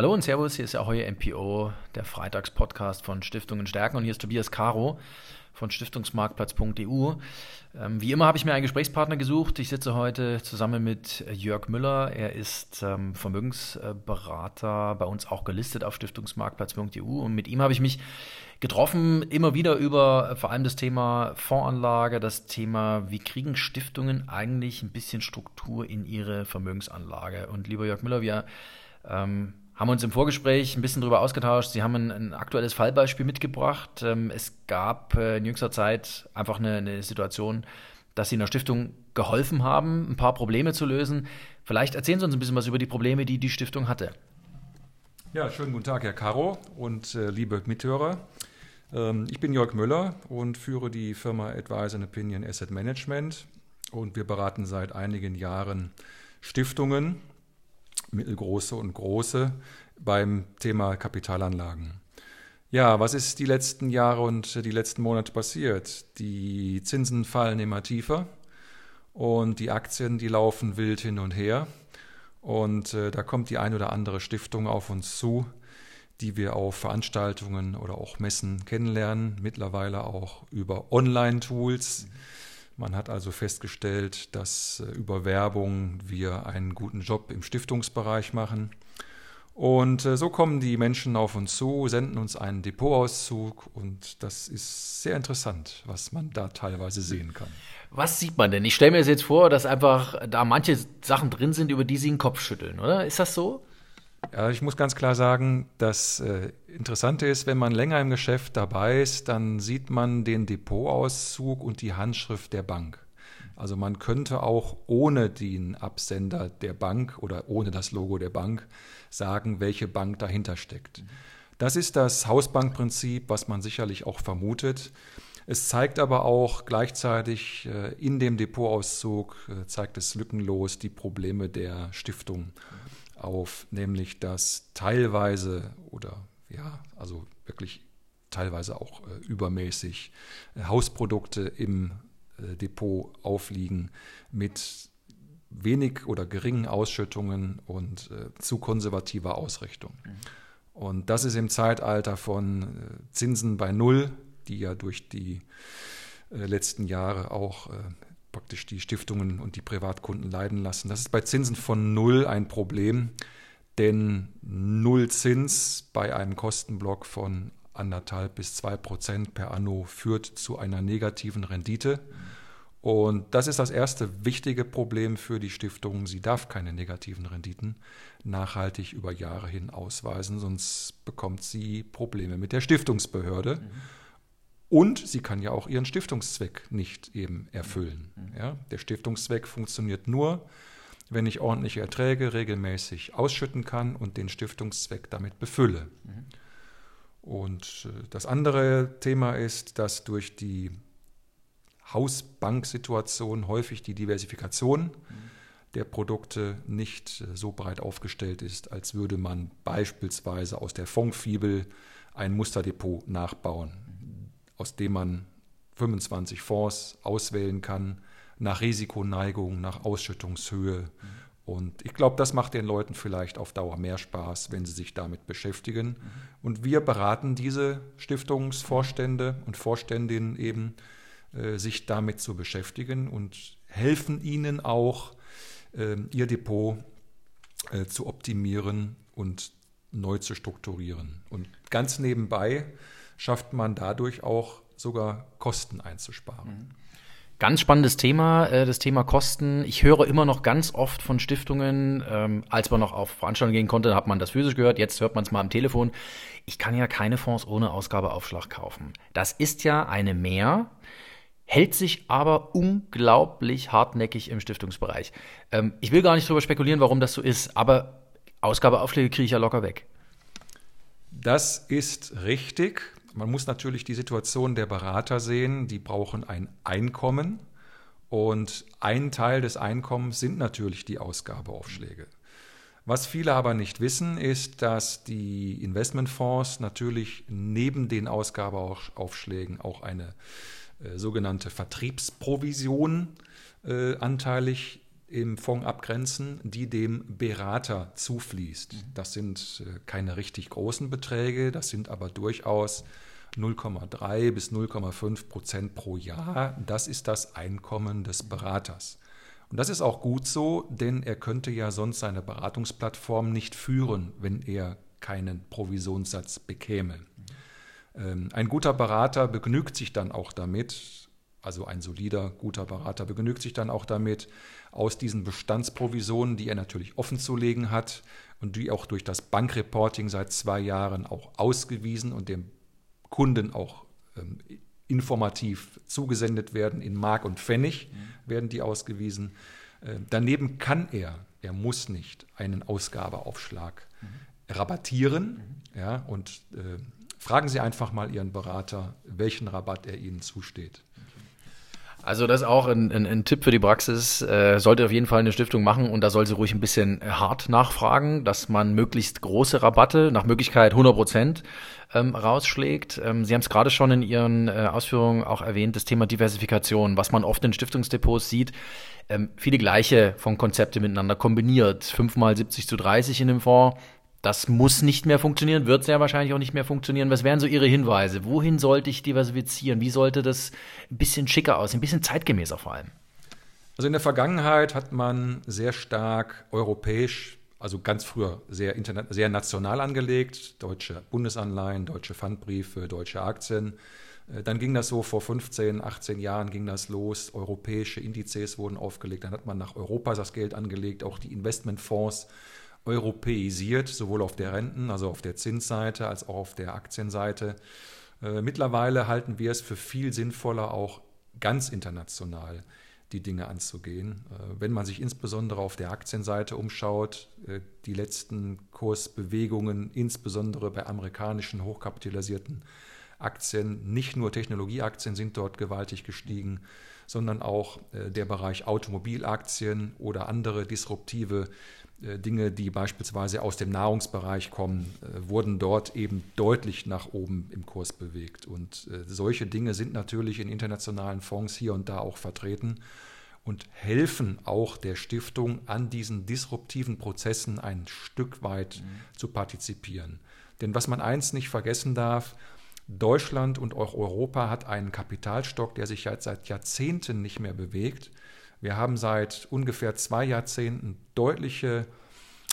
Hallo und Servus, hier ist ja Ahoi MPO, der Freitagspodcast von Stiftungen stärken und hier ist Tobias Caro von Stiftungsmarktplatz.eu. Ähm, wie immer habe ich mir einen Gesprächspartner gesucht. Ich sitze heute zusammen mit Jörg Müller. Er ist ähm, Vermögensberater, bei uns auch gelistet auf Stiftungsmarktplatz.eu und mit ihm habe ich mich getroffen, immer wieder über vor allem das Thema Fondsanlage, das Thema, wie kriegen Stiftungen eigentlich ein bisschen Struktur in ihre Vermögensanlage. Und lieber Jörg Müller, wir ähm, haben uns im Vorgespräch ein bisschen darüber ausgetauscht. Sie haben ein, ein aktuelles Fallbeispiel mitgebracht. Ähm, es gab äh, in jüngster Zeit einfach eine, eine Situation, dass Sie einer Stiftung geholfen haben, ein paar Probleme zu lösen. Vielleicht erzählen Sie uns ein bisschen was über die Probleme, die die Stiftung hatte. Ja, schönen guten Tag, Herr Caro und äh, liebe Mithörer. Ähm, ich bin Jörg Müller und führe die Firma Advice and Opinion Asset Management und wir beraten seit einigen Jahren Stiftungen mittelgroße und große beim Thema Kapitalanlagen. Ja, was ist die letzten Jahre und die letzten Monate passiert? Die Zinsen fallen immer tiefer und die Aktien, die laufen wild hin und her. Und äh, da kommt die ein oder andere Stiftung auf uns zu, die wir auf Veranstaltungen oder auch Messen kennenlernen, mittlerweile auch über Online-Tools. Mhm man hat also festgestellt, dass äh, über Werbung wir einen guten Job im Stiftungsbereich machen. Und äh, so kommen die Menschen auf uns zu, senden uns einen Depotauszug und das ist sehr interessant, was man da teilweise sehen kann. Was sieht man denn? Ich stelle mir jetzt vor, dass einfach da manche Sachen drin sind, über die Sie den Kopf schütteln, oder? Ist das so? Ja, ich muss ganz klar sagen, das äh, Interessante ist, wenn man länger im Geschäft dabei ist, dann sieht man den Depotauszug und die Handschrift der Bank. Also man könnte auch ohne den Absender der Bank oder ohne das Logo der Bank sagen, welche Bank dahinter steckt. Das ist das Hausbankprinzip, was man sicherlich auch vermutet. Es zeigt aber auch gleichzeitig äh, in dem Depotauszug, äh, zeigt es lückenlos die Probleme der Stiftung auf, nämlich dass teilweise oder ja, also wirklich teilweise auch äh, übermäßig äh, Hausprodukte im äh, Depot aufliegen mit wenig oder geringen Ausschüttungen und äh, zu konservativer Ausrichtung. Mhm. Und das ist im Zeitalter von äh, Zinsen bei Null, die ja durch die äh, letzten Jahre auch praktisch die Stiftungen und die Privatkunden leiden lassen. Das ist bei Zinsen von Null ein Problem, denn Null Zins bei einem Kostenblock von anderthalb bis zwei Prozent per anno führt zu einer negativen Rendite. Und das ist das erste wichtige Problem für die Stiftung. Sie darf keine negativen Renditen nachhaltig über Jahre hin ausweisen, sonst bekommt sie Probleme mit der Stiftungsbehörde. Mhm. Und sie kann ja auch ihren Stiftungszweck nicht eben erfüllen. Mhm. Ja, der Stiftungszweck funktioniert nur, wenn ich ordentliche Erträge regelmäßig ausschütten kann und den Stiftungszweck damit befülle. Mhm. Und äh, das andere Thema ist, dass durch die Hausbanksituation häufig die Diversifikation mhm. der Produkte nicht äh, so breit aufgestellt ist, als würde man beispielsweise aus der Fondsfibel ein Musterdepot nachbauen aus dem man 25 Fonds auswählen kann, nach Risikoneigung, nach Ausschüttungshöhe. Und ich glaube, das macht den Leuten vielleicht auf Dauer mehr Spaß, wenn sie sich damit beschäftigen. Und wir beraten diese Stiftungsvorstände und Vorständinnen eben, äh, sich damit zu beschäftigen und helfen ihnen auch, äh, ihr Depot äh, zu optimieren und neu zu strukturieren. Und ganz nebenbei schafft man dadurch auch sogar Kosten einzusparen. Mhm. Ganz spannendes Thema, äh, das Thema Kosten. Ich höre immer noch ganz oft von Stiftungen, ähm, als man noch auf Veranstaltungen gehen konnte, hat man das physisch gehört, jetzt hört man es mal am Telefon. Ich kann ja keine Fonds ohne Ausgabeaufschlag kaufen. Das ist ja eine Mehr, hält sich aber unglaublich hartnäckig im Stiftungsbereich. Ähm, ich will gar nicht darüber spekulieren, warum das so ist, aber Ausgabeaufschläge kriege ich ja locker weg. Das ist richtig. Man muss natürlich die Situation der Berater sehen. Die brauchen ein Einkommen. Und ein Teil des Einkommens sind natürlich die Ausgabeaufschläge. Was viele aber nicht wissen, ist, dass die Investmentfonds natürlich neben den Ausgabeaufschlägen auch eine äh, sogenannte Vertriebsprovision äh, anteilig im Fonds abgrenzen, die dem Berater zufließt. Das sind äh, keine richtig großen Beträge, das sind aber durchaus 0,3 bis 0,5 Prozent pro Jahr. Das ist das Einkommen des Beraters. Und das ist auch gut so, denn er könnte ja sonst seine Beratungsplattform nicht führen, wenn er keinen Provisionssatz bekäme. Ähm, ein guter Berater begnügt sich dann auch damit, also ein solider, guter Berater begnügt sich dann auch damit, aus diesen Bestandsprovisionen, die er natürlich offenzulegen hat und die auch durch das Bankreporting seit zwei Jahren auch ausgewiesen und dem Kunden auch ähm, informativ zugesendet werden, in Mark und Pfennig mhm. werden die ausgewiesen. Äh, daneben kann er, er muss nicht, einen Ausgabeaufschlag mhm. rabattieren. Mhm. Ja, und äh, fragen Sie einfach mal Ihren Berater, welchen Rabatt er Ihnen zusteht. Also das ist auch ein, ein, ein Tipp für die Praxis. Äh, sollte auf jeden Fall eine Stiftung machen und da soll sie ruhig ein bisschen hart nachfragen, dass man möglichst große Rabatte, nach Möglichkeit 100 Prozent, ähm, rausschlägt. Ähm, sie haben es gerade schon in Ihren äh, Ausführungen auch erwähnt, das Thema Diversifikation, was man oft in Stiftungsdepots sieht. Ähm, viele gleiche von Konzepte miteinander kombiniert. Fünfmal 70 zu 30 in dem Fonds das muss nicht mehr funktionieren, wird sehr wahrscheinlich auch nicht mehr funktionieren. Was wären so Ihre Hinweise? Wohin sollte ich diversifizieren? Wie sollte das ein bisschen schicker aussehen, ein bisschen zeitgemäßer vor allem? Also in der Vergangenheit hat man sehr stark europäisch, also ganz früher sehr, sehr national angelegt, deutsche Bundesanleihen, deutsche Pfandbriefe, deutsche Aktien. Äh, dann ging das so vor 15, 18 Jahren ging das los. Europäische Indizes wurden aufgelegt. Dann hat man nach Europa das Geld angelegt, auch die Investmentfonds europäisiert, sowohl auf der Renten-, also auf der Zinsseite als auch auf der Aktienseite. Äh, mittlerweile halten wir es für viel sinnvoller, auch ganz international die Dinge anzugehen. Äh, wenn man sich insbesondere auf der Aktienseite umschaut, äh, die letzten Kursbewegungen, insbesondere bei amerikanischen hochkapitalisierten Aktien, nicht nur Technologieaktien sind dort gewaltig gestiegen, sondern auch der Bereich Automobilaktien oder andere disruptive Dinge, die beispielsweise aus dem Nahrungsbereich kommen, äh, wurden dort eben deutlich nach oben im Kurs bewegt. Und äh, solche Dinge sind natürlich in internationalen Fonds hier und da auch vertreten und helfen auch der Stiftung an diesen disruptiven Prozessen ein Stück weit mhm. zu partizipieren. Denn was man eins nicht vergessen darf, Deutschland und auch Europa hat einen Kapitalstock, der sich seit Jahrzehnten nicht mehr bewegt. Wir haben seit ungefähr zwei Jahrzehnten deutliche,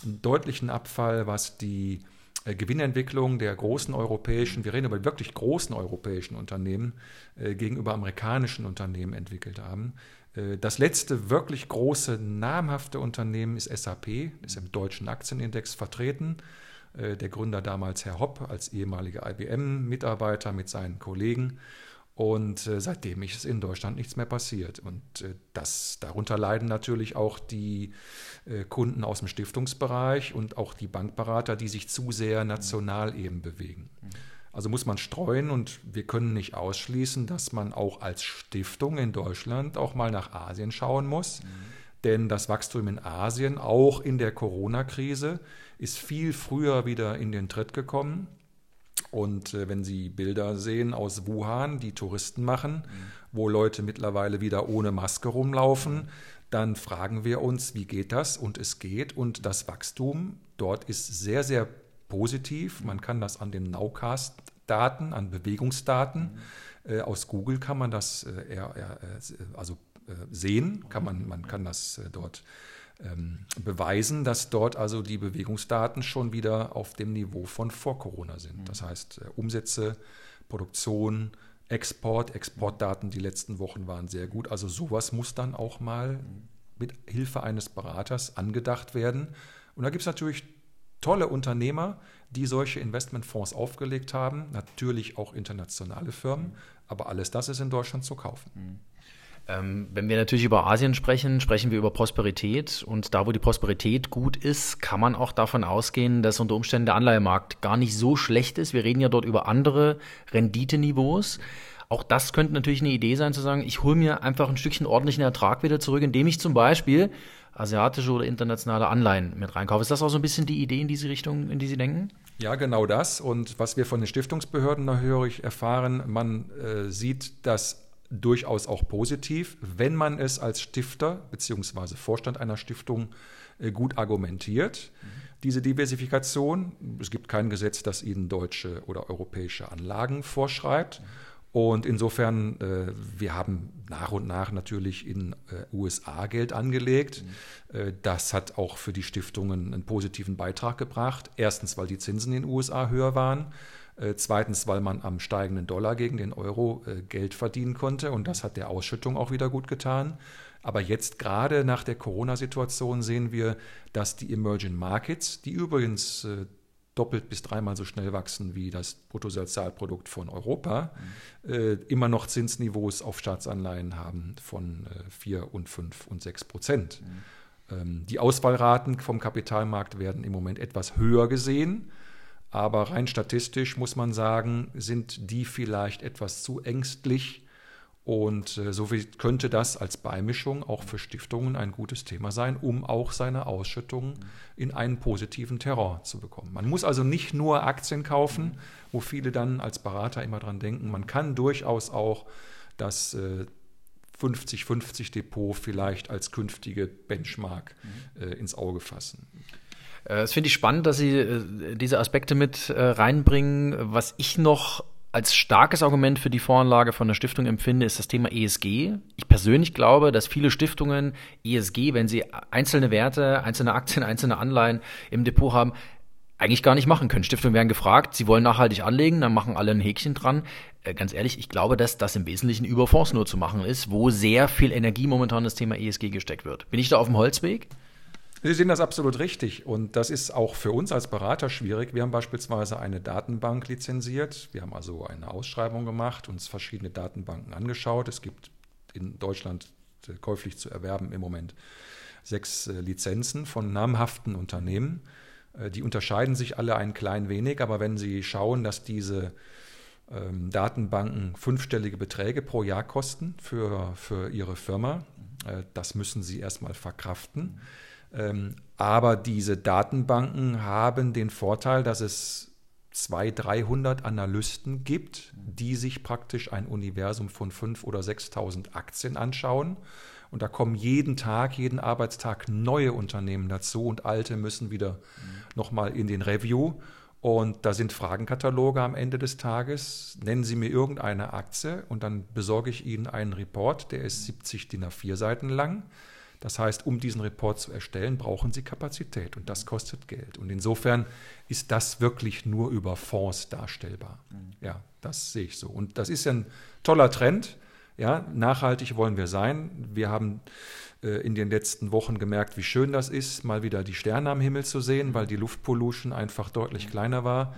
deutlichen Abfall, was die äh, Gewinnentwicklung der großen europäischen, wir reden über wirklich großen europäischen Unternehmen, äh, gegenüber amerikanischen Unternehmen entwickelt haben. Äh, das letzte wirklich große, namhafte Unternehmen ist SAP, ist im deutschen Aktienindex vertreten. Der Gründer damals Herr Hopp als ehemaliger IBM-Mitarbeiter mit seinen Kollegen. Und äh, seitdem ist in Deutschland nichts mehr passiert. Und äh, das, darunter leiden natürlich auch die äh, Kunden aus dem Stiftungsbereich und auch die Bankberater, die sich zu sehr national eben bewegen. Also muss man streuen und wir können nicht ausschließen, dass man auch als Stiftung in Deutschland auch mal nach Asien schauen muss. Mhm. Denn das Wachstum in Asien, auch in der Corona-Krise, ist viel früher wieder in den Tritt gekommen und äh, wenn Sie Bilder sehen aus Wuhan, die Touristen machen, wo Leute mittlerweile wieder ohne Maske rumlaufen, dann fragen wir uns, wie geht das? Und es geht. Und das Wachstum dort ist sehr, sehr positiv. Man kann das an den Nowcast-Daten, an Bewegungsdaten äh, aus Google kann man das äh, eher, eher, äh, also äh, sehen, kann man, man kann das äh, dort ähm, beweisen, dass dort also die Bewegungsdaten schon wieder auf dem Niveau von vor Corona sind. Mhm. Das heißt, äh, Umsätze, Produktion, Export, Exportdaten die letzten Wochen waren sehr gut. Also sowas muss dann auch mal mhm. mit Hilfe eines Beraters angedacht werden. Und da gibt es natürlich tolle Unternehmer, die solche Investmentfonds aufgelegt haben, natürlich auch internationale Firmen, mhm. aber alles das ist in Deutschland zu kaufen. Ähm, wenn wir natürlich über Asien sprechen, sprechen wir über Prosperität. Und da, wo die Prosperität gut ist, kann man auch davon ausgehen, dass unter Umständen der Anleihemarkt gar nicht so schlecht ist. Wir reden ja dort über andere Renditeniveaus. Auch das könnte natürlich eine Idee sein, zu sagen, ich hole mir einfach ein Stückchen ordentlichen Ertrag wieder zurück, indem ich zum Beispiel asiatische oder internationale Anleihen mit reinkaufe. Ist das auch so ein bisschen die Idee in diese Richtung, in die Sie denken? Ja, genau das. Und was wir von den Stiftungsbehörden höre ich erfahren, man äh, sieht, dass durchaus auch positiv, wenn man es als Stifter bzw. Vorstand einer Stiftung äh, gut argumentiert. Mhm. Diese Diversifikation, es gibt kein Gesetz, das Ihnen deutsche oder europäische Anlagen vorschreibt. Mhm. Und insofern, äh, wir haben nach und nach natürlich in äh, USA Geld angelegt. Mhm. Das hat auch für die Stiftungen einen positiven Beitrag gebracht. Erstens, weil die Zinsen in den USA höher waren. Äh, zweitens, weil man am steigenden Dollar gegen den Euro äh, Geld verdienen konnte und das hat der Ausschüttung auch wieder gut getan. Aber jetzt gerade nach der Corona-Situation sehen wir, dass die Emerging Markets, die übrigens äh, doppelt bis dreimal so schnell wachsen wie das Bruttosozialprodukt von Europa, mhm. immer noch Zinsniveaus auf Staatsanleihen haben von 4 und 5 und 6 Prozent. Mhm. Ähm, die Auswahlraten vom Kapitalmarkt werden im Moment etwas höher gesehen. Aber rein statistisch muss man sagen, sind die vielleicht etwas zu ängstlich. Und äh, so könnte das als Beimischung auch für Stiftungen ein gutes Thema sein, um auch seine Ausschüttungen in einen positiven Terror zu bekommen. Man muss also nicht nur Aktien kaufen, wo viele dann als Berater immer dran denken. Man kann durchaus auch das äh, 50-50 Depot vielleicht als künftige Benchmark mhm. äh, ins Auge fassen. Äh, das finde ich spannend, dass Sie äh, diese Aspekte mit äh, reinbringen. Was ich noch als starkes Argument für die Voranlage von der Stiftung empfinde, ist das Thema ESG. Ich persönlich glaube, dass viele Stiftungen ESG, wenn sie einzelne Werte, einzelne Aktien, einzelne Anleihen im Depot haben, eigentlich gar nicht machen können. Stiftungen werden gefragt, sie wollen nachhaltig anlegen, dann machen alle ein Häkchen dran. ganz ehrlich, ich glaube, dass das im Wesentlichen über Fonds nur zu machen ist, wo sehr viel Energie momentan das Thema ESG gesteckt wird. Bin ich da auf dem Holzweg? Sie sehen das absolut richtig und das ist auch für uns als Berater schwierig. Wir haben beispielsweise eine Datenbank lizenziert. Wir haben also eine Ausschreibung gemacht, uns verschiedene Datenbanken angeschaut. Es gibt in Deutschland äh, käuflich zu erwerben im Moment sechs äh, Lizenzen von namhaften Unternehmen. Äh, die unterscheiden sich alle ein klein wenig, aber wenn Sie schauen, dass diese ähm, Datenbanken fünfstellige Beträge pro Jahr kosten für, für Ihre Firma, das müssen Sie erstmal verkraften. Ähm, aber diese Datenbanken haben den Vorteil, dass es 200, 300 Analysten gibt, die sich praktisch ein Universum von 5.000 oder 6.000 Aktien anschauen. Und da kommen jeden Tag, jeden Arbeitstag neue Unternehmen dazu und alte müssen wieder mhm. nochmal in den Review. Und da sind Fragenkataloge am Ende des Tages. Nennen Sie mir irgendeine Aktie und dann besorge ich Ihnen einen Report, der ist 70 DIN A4 Seiten lang. Das heißt, um diesen Report zu erstellen, brauchen Sie Kapazität und das kostet Geld. Und insofern ist das wirklich nur über Fonds darstellbar. Mhm. Ja, das sehe ich so. Und das ist ja ein toller Trend. Ja, nachhaltig wollen wir sein. Wir haben äh, in den letzten Wochen gemerkt, wie schön das ist, mal wieder die Sterne am Himmel zu sehen, weil die Luftpollution einfach deutlich mhm. kleiner war. Mhm.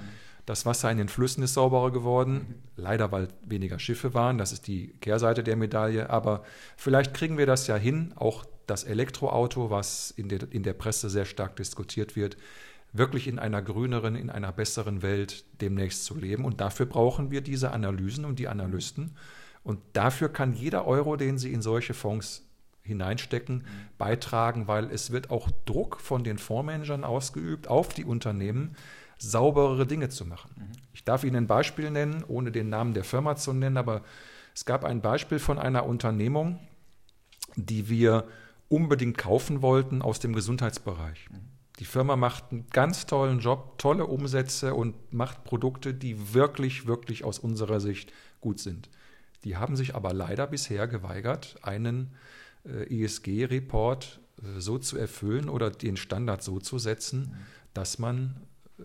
Das Wasser in den Flüssen ist sauberer geworden, leider weil weniger Schiffe waren. Das ist die Kehrseite der Medaille. Aber vielleicht kriegen wir das ja hin, auch das Elektroauto, was in der, in der Presse sehr stark diskutiert wird, wirklich in einer grüneren, in einer besseren Welt demnächst zu leben. Und dafür brauchen wir diese Analysen und die Analysten. Und dafür kann jeder Euro, den Sie in solche Fonds hineinstecken, beitragen, weil es wird auch Druck von den Fondsmanagern ausgeübt auf die Unternehmen, sauberere Dinge zu machen. Mhm. Ich darf Ihnen ein Beispiel nennen, ohne den Namen der Firma zu nennen, aber es gab ein Beispiel von einer Unternehmung, die wir unbedingt kaufen wollten aus dem Gesundheitsbereich. Die Firma macht einen ganz tollen Job, tolle Umsätze und macht Produkte, die wirklich, wirklich aus unserer Sicht gut sind. Die haben sich aber leider bisher geweigert, einen äh, ESG-Report äh, so zu erfüllen oder den Standard so zu setzen, dass man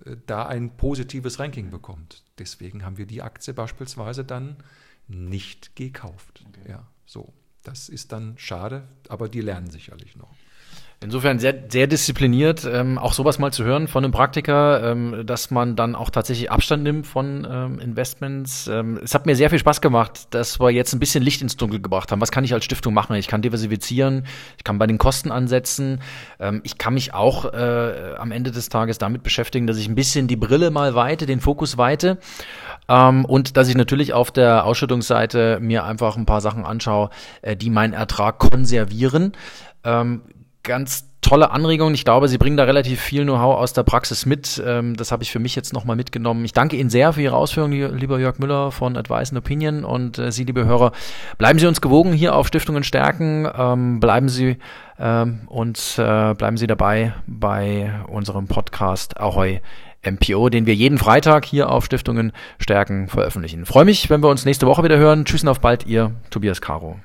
äh, da ein positives Ranking bekommt. Deswegen haben wir die Aktie beispielsweise dann nicht gekauft. Okay. Ja, so. Das ist dann schade, aber die lernen sicherlich noch. Insofern sehr, sehr diszipliniert, ähm, auch sowas mal zu hören von einem Praktiker, ähm, dass man dann auch tatsächlich Abstand nimmt von ähm, Investments. Ähm, es hat mir sehr viel Spaß gemacht, dass wir jetzt ein bisschen Licht ins Dunkel gebracht haben. Was kann ich als Stiftung machen? Ich kann diversifizieren, ich kann bei den Kosten ansetzen, ähm, ich kann mich auch äh, am Ende des Tages damit beschäftigen, dass ich ein bisschen die Brille mal weite, den Fokus weite. Ähm, und dass ich natürlich auf der Ausschüttungsseite mir einfach ein paar Sachen anschaue, äh, die meinen Ertrag konservieren. Ganz tolle Anregungen. Ich glaube, Sie bringen da relativ viel Know-how aus der Praxis mit. Ähm, das habe ich für mich jetzt nochmal mitgenommen. Ich danke Ihnen sehr für Ihre Ausführungen, lieber Jörg Müller von Advice and Opinion. Und äh, Sie, liebe Hörer, bleiben Sie uns gewogen hier auf Stiftungen stärken. Ähm, bleiben Sie ähm, und äh, bleiben Sie dabei bei unserem Podcast Ahoi MPO, den wir jeden Freitag hier auf Stiftungen stärken veröffentlichen. freue mich, wenn wir uns nächste Woche wieder hören. Tschüss und auf bald, Ihr Tobias Caro.